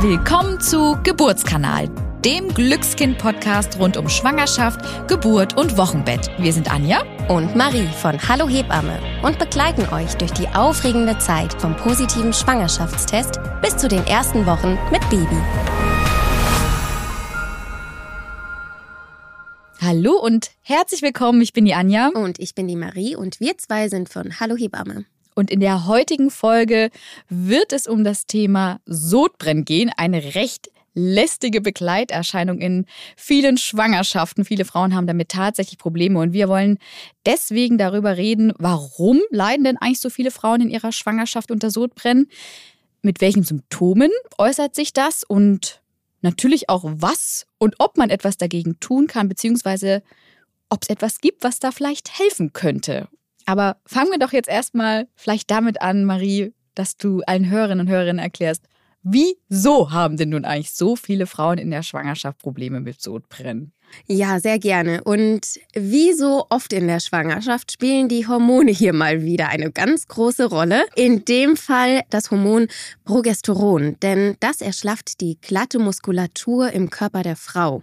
Willkommen zu Geburtskanal, dem Glückskind-Podcast rund um Schwangerschaft, Geburt und Wochenbett. Wir sind Anja und Marie von Hallo Hebamme und begleiten euch durch die aufregende Zeit vom positiven Schwangerschaftstest bis zu den ersten Wochen mit Baby. Hallo und herzlich willkommen. Ich bin die Anja. Und ich bin die Marie und wir zwei sind von Hallo Hebamme. Und in der heutigen Folge wird es um das Thema Sodbrennen gehen, eine recht lästige Begleiterscheinung in vielen Schwangerschaften. Viele Frauen haben damit tatsächlich Probleme und wir wollen deswegen darüber reden, warum leiden denn eigentlich so viele Frauen in ihrer Schwangerschaft unter Sodbrennen? Mit welchen Symptomen äußert sich das und natürlich auch was und ob man etwas dagegen tun kann, beziehungsweise ob es etwas gibt, was da vielleicht helfen könnte. Aber fangen wir doch jetzt erstmal vielleicht damit an, Marie, dass du allen Hörerinnen und Hörerinnen erklärst, wieso haben denn nun eigentlich so viele Frauen in der Schwangerschaft Probleme mit Sodbrennen? Ja, sehr gerne. Und wie so oft in der Schwangerschaft spielen die Hormone hier mal wieder eine ganz große Rolle. In dem Fall das Hormon Progesteron, denn das erschlafft die glatte Muskulatur im Körper der Frau.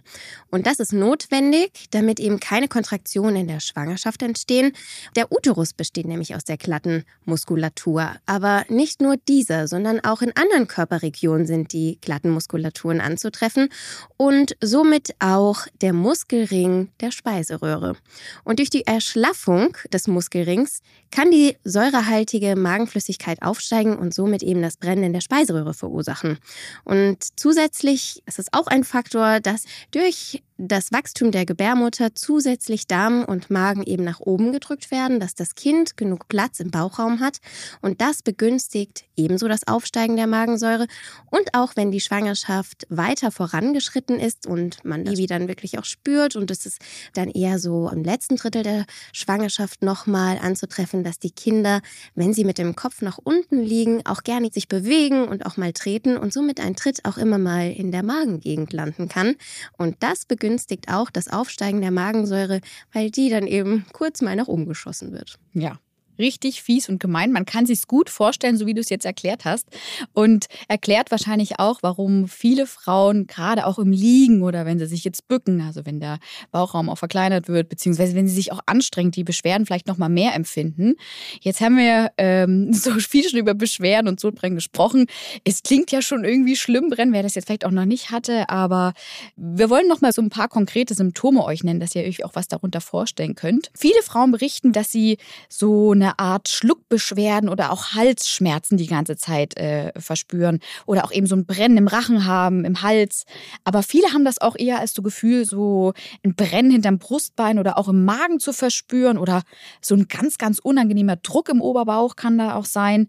Und das ist notwendig, damit eben keine Kontraktionen in der Schwangerschaft entstehen. Der Uterus besteht nämlich aus der glatten Muskulatur. Aber nicht nur dieser, sondern auch in anderen Körperregionen sind die glatten Muskulaturen anzutreffen und somit auch der Muskelring der Speiseröhre. Und durch die Erschlaffung des Muskelrings kann die säurehaltige Magenflüssigkeit aufsteigen und somit eben das Brennen in der Speiseröhre verursachen. Und zusätzlich ist es auch ein Faktor, dass durch das Wachstum der Gebärmutter zusätzlich Darm und Magen eben nach oben gedrückt werden, dass das Kind genug Platz im Bauchraum hat und das begünstigt ebenso das Aufsteigen der Magensäure. Und auch wenn die Schwangerschaft weiter vorangeschritten ist und man Baby dann wirklich auch spürt und es ist dann eher so im letzten Drittel der Schwangerschaft nochmal anzutreffen, dass die Kinder, wenn sie mit dem Kopf nach unten liegen, auch gerne sich bewegen und auch mal treten und somit ein Tritt auch immer mal in der Magengegend landen kann. Und das begünstigt begünstigt auch das Aufsteigen der Magensäure, weil die dann eben kurz mal nach oben geschossen wird. Ja, richtig fies und gemein. Man kann sich gut vorstellen, so wie du es jetzt erklärt hast. Und erklärt wahrscheinlich auch, warum viele Frauen gerade auch im Liegen oder wenn sie sich jetzt bücken, also wenn der Bauchraum auch verkleinert wird, beziehungsweise wenn sie sich auch anstrengt, die Beschwerden vielleicht noch mal mehr empfinden. Jetzt haben wir ähm, so viel schon über Beschwerden und Sodbrennen gesprochen. Es klingt ja schon irgendwie schlimm, brennen, wer das jetzt vielleicht auch noch nicht hatte, aber wir wollen noch mal so ein paar konkrete Symptome euch nennen, dass ihr euch auch was darunter vorstellen könnt. Viele Frauen berichten, dass sie so eine eine Art Schluckbeschwerden oder auch Halsschmerzen die ganze Zeit äh, verspüren oder auch eben so ein Brennen im Rachen haben, im Hals. Aber viele haben das auch eher als so Gefühl, so ein Brennen hinterm Brustbein oder auch im Magen zu verspüren oder so ein ganz, ganz unangenehmer Druck im Oberbauch kann da auch sein.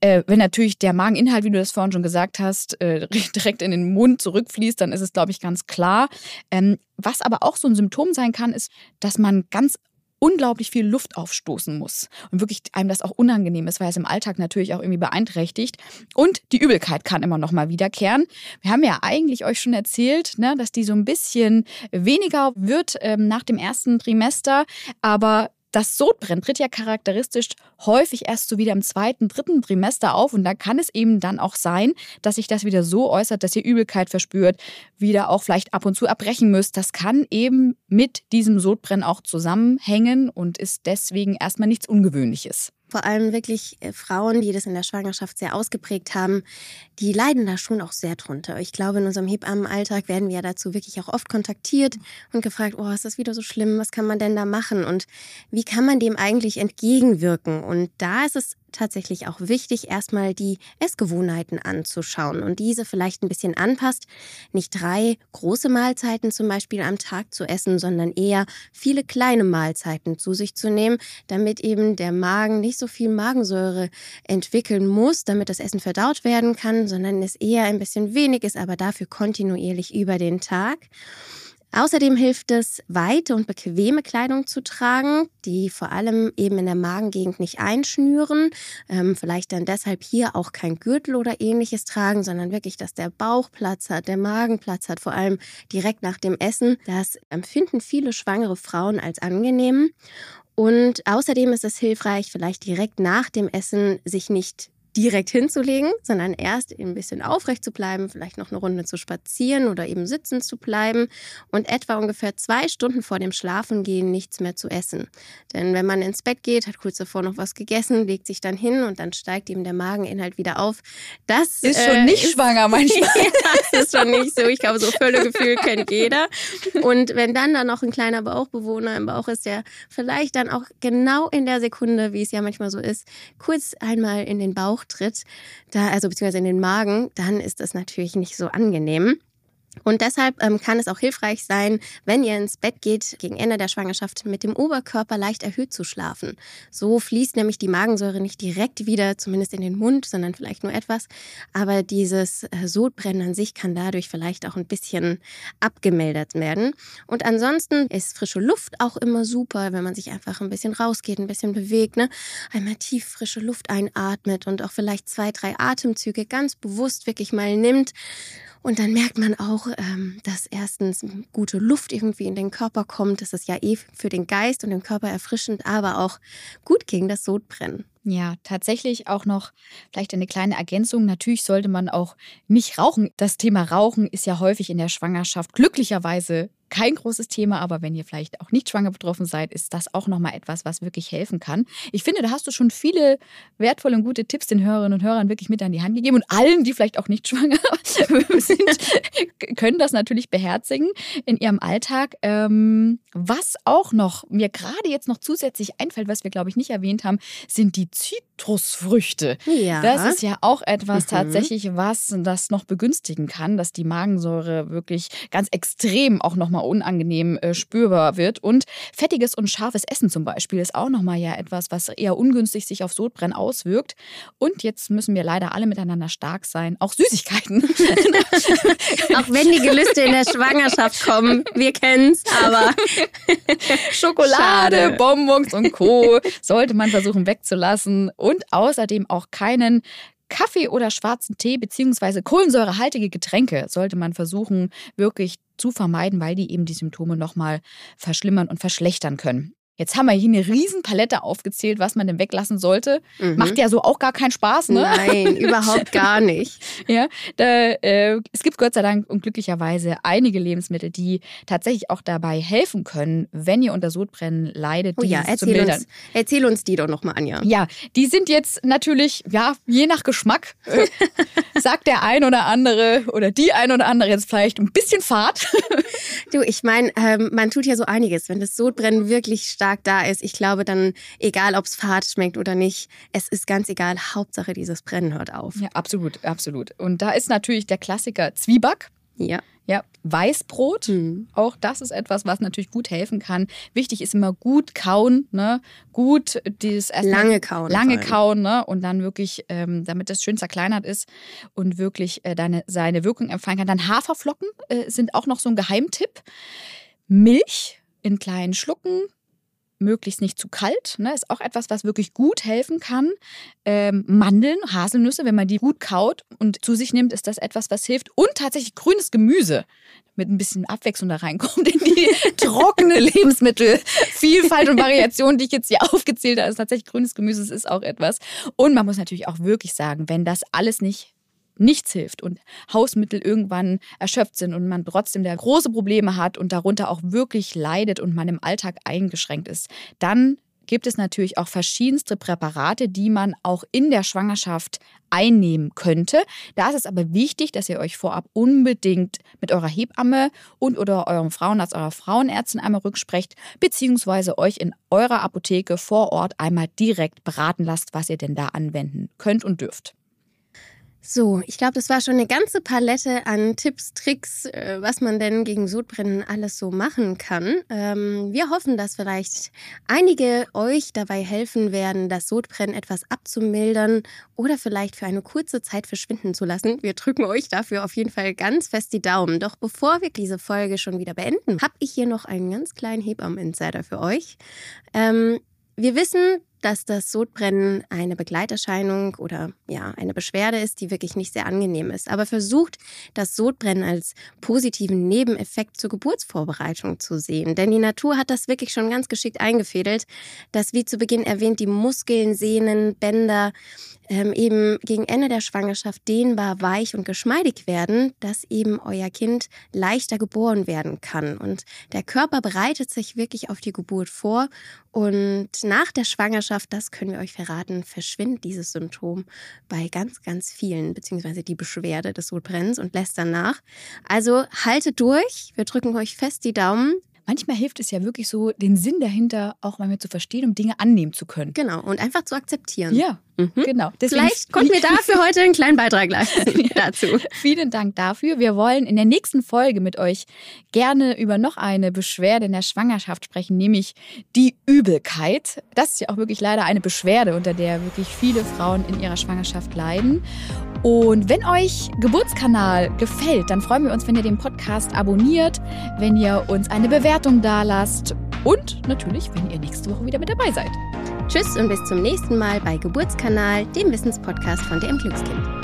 Äh, wenn natürlich der Mageninhalt, wie du das vorhin schon gesagt hast, äh, direkt in den Mund zurückfließt, dann ist es, glaube ich, ganz klar. Ähm, was aber auch so ein Symptom sein kann, ist, dass man ganz unglaublich viel Luft aufstoßen muss und wirklich einem das auch unangenehm ist, weil es im Alltag natürlich auch irgendwie beeinträchtigt. Und die Übelkeit kann immer noch mal wiederkehren. Wir haben ja eigentlich euch schon erzählt, ne, dass die so ein bisschen weniger wird ähm, nach dem ersten Trimester, aber das Sodbrennen tritt ja charakteristisch häufig erst so wieder im zweiten, dritten Trimester auf und da kann es eben dann auch sein, dass sich das wieder so äußert, dass ihr Übelkeit verspürt, wieder auch vielleicht ab und zu erbrechen müsst. Das kann eben mit diesem Sodbrennen auch zusammenhängen und ist deswegen erstmal nichts Ungewöhnliches vor allem wirklich äh, Frauen, die das in der Schwangerschaft sehr ausgeprägt haben, die leiden da schon auch sehr drunter. Ich glaube, in unserem Hebammenalltag werden wir dazu wirklich auch oft kontaktiert und gefragt, oh, ist das wieder so schlimm? Was kann man denn da machen? Und wie kann man dem eigentlich entgegenwirken? Und da ist es tatsächlich auch wichtig, erstmal die Essgewohnheiten anzuschauen und diese vielleicht ein bisschen anpasst. Nicht drei große Mahlzeiten zum Beispiel am Tag zu essen, sondern eher viele kleine Mahlzeiten zu sich zu nehmen, damit eben der Magen nicht so viel Magensäure entwickeln muss, damit das Essen verdaut werden kann, sondern es eher ein bisschen wenig ist, aber dafür kontinuierlich über den Tag. Außerdem hilft es, weite und bequeme Kleidung zu tragen, die vor allem eben in der Magengegend nicht einschnüren. Ähm, vielleicht dann deshalb hier auch kein Gürtel oder ähnliches tragen, sondern wirklich, dass der Bauch Platz hat, der Magen Platz hat, vor allem direkt nach dem Essen. Das empfinden viele schwangere Frauen als angenehm. Und außerdem ist es hilfreich, vielleicht direkt nach dem Essen sich nicht direkt hinzulegen, sondern erst ein bisschen aufrecht zu bleiben, vielleicht noch eine Runde zu spazieren oder eben sitzen zu bleiben und etwa ungefähr zwei Stunden vor dem Schlafengehen nichts mehr zu essen. Denn wenn man ins Bett geht, hat kurz davor noch was gegessen, legt sich dann hin und dann steigt ihm der Mageninhalt wieder auf. Das ist schon äh, nicht ist, schwanger manchmal. ja, das ist schon nicht so. Ich glaube, so Völlegefühl kennt jeder. Und wenn dann da noch ein kleiner Bauchbewohner im Bauch ist, der vielleicht dann auch genau in der Sekunde, wie es ja manchmal so ist, kurz einmal in den Bauch tritt, da, also beziehungsweise in den Magen, dann ist das natürlich nicht so angenehm. Und deshalb ähm, kann es auch hilfreich sein, wenn ihr ins Bett geht, gegen Ende der Schwangerschaft mit dem Oberkörper leicht erhöht zu schlafen. So fließt nämlich die Magensäure nicht direkt wieder, zumindest in den Mund, sondern vielleicht nur etwas. Aber dieses äh, Sodbrennen an sich kann dadurch vielleicht auch ein bisschen abgemildert werden. Und ansonsten ist frische Luft auch immer super, wenn man sich einfach ein bisschen rausgeht, ein bisschen bewegt, ne? einmal tief frische Luft einatmet und auch vielleicht zwei, drei Atemzüge ganz bewusst wirklich mal nimmt und dann merkt man auch, ähm, dass erstens gute Luft irgendwie in den Körper kommt. Das ist ja eh für den Geist und den Körper erfrischend, aber auch gut gegen das Sodbrennen. Ja, tatsächlich auch noch vielleicht eine kleine Ergänzung. Natürlich sollte man auch nicht rauchen. Das Thema Rauchen ist ja häufig in der Schwangerschaft glücklicherweise kein großes Thema, aber wenn ihr vielleicht auch nicht schwanger betroffen seid, ist das auch nochmal etwas, was wirklich helfen kann. Ich finde, da hast du schon viele wertvolle und gute Tipps den Hörerinnen und Hörern wirklich mit an die Hand gegeben und allen, die vielleicht auch nicht schwanger sind, können das natürlich beherzigen in ihrem Alltag. Ähm, was auch noch mir gerade jetzt noch zusätzlich einfällt, was wir glaube ich nicht erwähnt haben, sind die Zitrusfrüchte. Ja. Das ist ja auch etwas mhm. tatsächlich, was das noch begünstigen kann, dass die Magensäure wirklich ganz extrem auch nochmal unangenehm äh, spürbar wird. Und fettiges und scharfes Essen zum Beispiel ist auch nochmal ja etwas, was eher ungünstig sich auf Sodbrennen auswirkt. Und jetzt müssen wir leider alle miteinander stark sein. Auch Süßigkeiten. auch wenn die Gelüste in der Schwangerschaft kommen. Wir kennen es, aber Schokolade, Schade. Bonbons und Co. sollte man versuchen wegzulassen. Und außerdem auch keinen Kaffee oder schwarzen Tee bzw. kohlensäurehaltige Getränke sollte man versuchen, wirklich zu vermeiden, weil die eben die Symptome nochmal verschlimmern und verschlechtern können. Jetzt haben wir hier eine Riesenpalette aufgezählt, was man denn weglassen sollte. Mhm. Macht ja so auch gar keinen Spaß, ne? Nein, überhaupt gar nicht. ja, da, äh, es gibt Gott sei Dank und glücklicherweise einige Lebensmittel, die tatsächlich auch dabei helfen können, wenn ihr unter Sodbrennen leidet, oh ja, erzähl uns, erzähl uns die doch nochmal, Anja. Ja, die sind jetzt natürlich, ja, je nach Geschmack, äh, sagt der ein oder andere oder die ein oder andere jetzt vielleicht ein bisschen Fahrt. du, ich meine, ähm, man tut ja so einiges, wenn das Sodbrennen wirklich stark stark da ist, ich glaube dann, egal ob es fad schmeckt oder nicht, es ist ganz egal. Hauptsache dieses Brennen hört auf. Ja, absolut, absolut. Und da ist natürlich der Klassiker Zwieback. Ja. Ja, Weißbrot, mhm. auch das ist etwas, was natürlich gut helfen kann. Wichtig ist immer gut kauen, ne? Gut dieses lange kauen, lange kauen, ne? Und dann wirklich, ähm, damit das schön zerkleinert ist und wirklich äh, deine, seine Wirkung empfangen kann. Dann Haferflocken äh, sind auch noch so ein Geheimtipp. Milch in kleinen Schlucken, möglichst nicht zu kalt. Ne? Ist auch etwas, was wirklich gut helfen kann. Ähm, Mandeln, Haselnüsse, wenn man die gut kaut und zu sich nimmt, ist das etwas, was hilft. Und tatsächlich grünes Gemüse mit ein bisschen Abwechslung da reinkommt in die trockene Lebensmittelvielfalt und Variation, die ich jetzt hier aufgezählt habe. ist tatsächlich grünes Gemüse, das ist auch etwas. Und man muss natürlich auch wirklich sagen, wenn das alles nicht nichts hilft und Hausmittel irgendwann erschöpft sind und man trotzdem der große Probleme hat und darunter auch wirklich leidet und man im Alltag eingeschränkt ist, dann gibt es natürlich auch verschiedenste Präparate, die man auch in der Schwangerschaft einnehmen könnte. Da ist es aber wichtig, dass ihr euch vorab unbedingt mit eurer Hebamme und oder eurem Frauenarzt, eurer Frauenärztin einmal rücksprecht, beziehungsweise euch in eurer Apotheke vor Ort einmal direkt beraten lasst, was ihr denn da anwenden könnt und dürft. So, ich glaube, das war schon eine ganze Palette an Tipps, Tricks, äh, was man denn gegen Sodbrennen alles so machen kann. Ähm, wir hoffen, dass vielleicht einige euch dabei helfen werden, das Sodbrennen etwas abzumildern oder vielleicht für eine kurze Zeit verschwinden zu lassen. Wir drücken euch dafür auf jeden Fall ganz fest die Daumen. Doch bevor wir diese Folge schon wieder beenden, habe ich hier noch einen ganz kleinen Hebammen-Insider für euch. Ähm, wir wissen, dass das Sodbrennen eine Begleiterscheinung oder ja, eine Beschwerde ist, die wirklich nicht sehr angenehm ist. Aber versucht, das Sodbrennen als positiven Nebeneffekt zur Geburtsvorbereitung zu sehen. Denn die Natur hat das wirklich schon ganz geschickt eingefädelt, dass, wie zu Beginn erwähnt, die Muskeln, Sehnen, Bänder ähm, eben gegen Ende der Schwangerschaft dehnbar, weich und geschmeidig werden, dass eben euer Kind leichter geboren werden kann. Und der Körper bereitet sich wirklich auf die Geburt vor. Und nach der Schwangerschaft, das können wir euch verraten, verschwindet dieses Symptom bei ganz, ganz vielen, beziehungsweise die Beschwerde des Sodbrennens und lässt danach. Also haltet durch. Wir drücken euch fest die Daumen manchmal hilft es ja wirklich so, den Sinn dahinter auch mal mehr zu verstehen, um Dinge annehmen zu können. Genau, und einfach zu akzeptieren. Ja, mhm. genau. Deswegen Vielleicht konnten wir dafür heute einen kleinen Beitrag leisten dazu. Vielen Dank dafür. Wir wollen in der nächsten Folge mit euch gerne über noch eine Beschwerde in der Schwangerschaft sprechen, nämlich die Übelkeit. Das ist ja auch wirklich leider eine Beschwerde, unter der wirklich viele Frauen in ihrer Schwangerschaft leiden. Und wenn euch Geburtskanal gefällt, dann freuen wir uns, wenn ihr den Podcast abonniert, wenn ihr uns eine Bewertung dalasst und natürlich, wenn ihr nächste Woche wieder mit dabei seid. Tschüss und bis zum nächsten Mal bei Geburtskanal, dem Wissenspodcast von DM Glückskind.